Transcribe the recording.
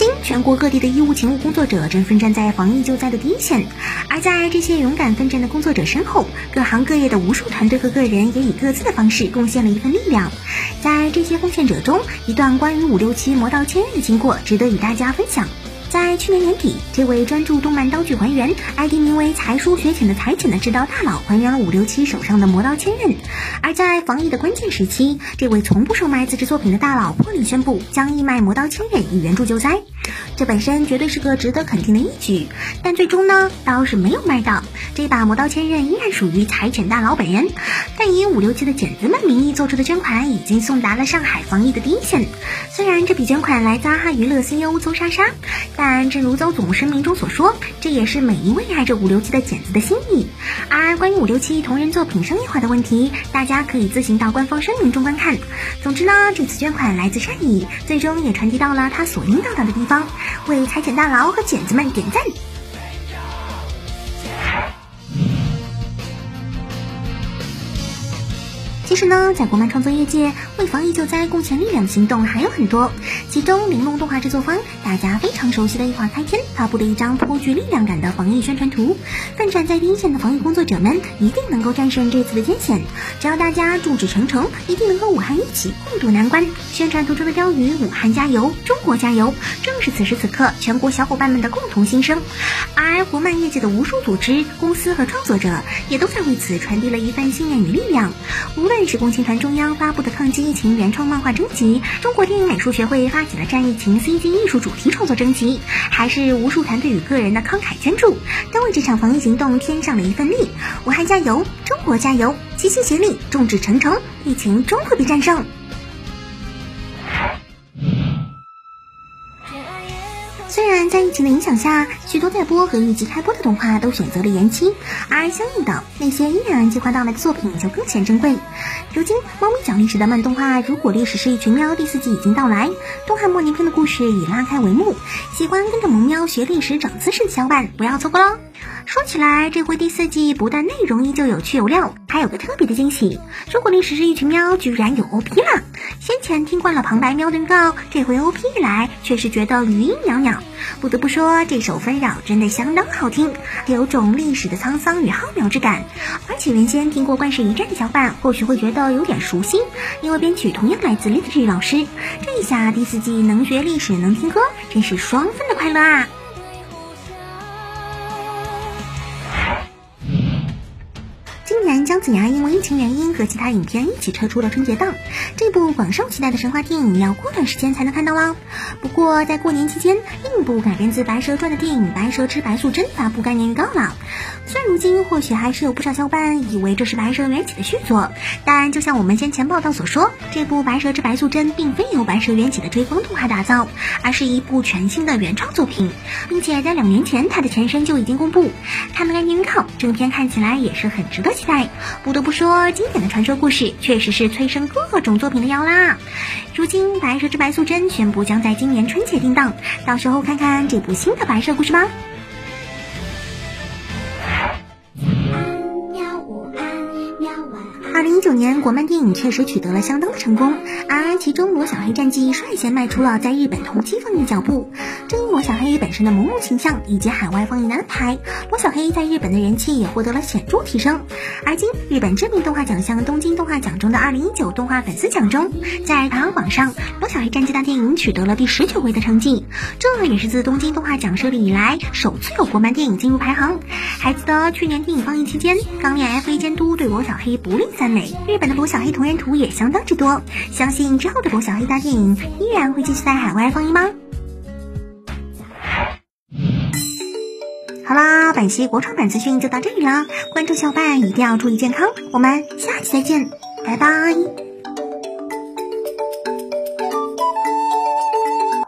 今全国各地的医务勤务工作者正奋战在防疫救灾的第一线，而在这些勇敢奋战的工作者身后，各行各业的无数团队和个人也以各自的方式贡献了一份力量。在这些贡献者中，一段关于五六七魔道千刃的经过值得与大家分享。在去年年底，这位专注动漫刀具还原、ID 名为“才疏学浅”的才浅的制刀大佬还原了五六七手上的魔刀千刃。而在防疫的关键时期，这位从不售卖自制作品的大佬破例宣布将义卖魔刀千刃以援助救灾。这本身绝对是个值得肯定的义举，但最终呢，刀是没有卖到。这把魔刀千刃依然属于财犬大佬本人，但以五六七的剪子们名义做出的捐款已经送达了上海防疫的第一线。虽然这笔捐款来自阿哈娱乐 CEO 邹莎莎，但正如邹总声明中所说，这也是每一位爱着五六七的剪子的心意。而关于五六七同人作品商业化的问题，大家可以自行到官方声明中观看。总之呢，这次捐款来自善意，最终也传递到了他所应到达的地方。为裁剪大佬和剪子们点赞。其实呢，在国漫创作业界，为防疫救灾贡献力量的行动还有很多。其中，玲珑动画制作方大家非常熟悉的一华开天发布了一张颇具力量感的防疫宣传图。奋战在第一线的防疫工作者们一定能够战胜这次的艰险，只要大家众志成城，一定能和武汉一起共度难关。宣传图中的标语“武汉加油，中国加油”，正是此时此刻全国小伙伴们的共同心声。而国漫业界的无数组织、公司和创作者，也都在为此传递了一份信念与力量。无论是共青团中央发布的抗击疫情原创漫画征集，中国电影美术学会发起了战疫情 CG 艺术主题创作征集，还是无数团队与个人的慷慨捐助，都为这场防疫行动添上了一份力。武汉加油，中国加油，齐心协力，众志成城，疫情终会被战胜。虽然在疫情的影响下，许多在播和预计开播的动画都选择了延期，而相应的那些依然计划到来的作品就更显珍贵。如今，猫咪讲历史的慢动画《如果历史是一群喵》第四季已经到来，东汉末年篇的故事已拉开帷幕。喜欢跟着萌喵学历史、长姿势的小伙伴不要错过喽！说起来，这回第四季不但内容依旧有趣有料，还有个特别的惊喜。如果历史是一群喵，居然有 OP 了！先前听惯了旁白喵的预告，这回 OP 一来，却是觉得余音袅袅。不得不说，这首纷扰真的相当好听，有种历史的沧桑与浩渺之感。而且原先听过冠世一战的小伙伴，或许会觉得有点熟悉，因为编曲同样来自 Litzy 老师。这一下第四季能学历史，能听歌，真是双份的快乐啊！姜子牙因为疫情原因和其他影片一起撤出了春节档，这部广受期待的神话电影要过段时间才能看到啦。不过在过年期间，另一部改编自《白蛇传》的电影《白蛇之白素贞》发布概念预告了。虽然如今或许还是有不少小伙伴以为这是《白蛇缘起》的续作，但就像我们先前报道所说，这部《白蛇之白素贞》并非由《白蛇缘起》的追风动画打造，而是一部全新的原创作品，并且在两年前它的前身就已经公布。看了概念预告，正片看起来也是很值得期待。不得不说，经典的传说故事确实是催生各种作品的药啦。如今，《白蛇之白素贞》宣布将在今年春节定档，到时候看看这部新的白蛇故事吧。晚安二零一九年，国漫电影确实取得了相当的成功，而其中《罗小黑战记》率先迈出了在日本同期放映的脚步。正因罗小黑本身的萌萌形象以及海外放映的安排，罗小黑在日本的人气也获得了显著提升。而今，日本知名动画奖项东京动画奖中的二零一九动画粉丝奖中，在排行榜上，《罗小黑战记》大电影取得了第十九位的成绩，这也是自东京动画奖设立以来首次有国漫电影进入排行。还记得去年电影放映期间，钢炼 F A 监督对罗小黑不吝赞美，日本的罗小黑同人图也相当之多。相信之后的罗小黑大电影依然会继续在海外放映吗？好啦，本期国创版资讯就到这里了，关注小伙伴一定要注意健康，我们下期再见，拜拜。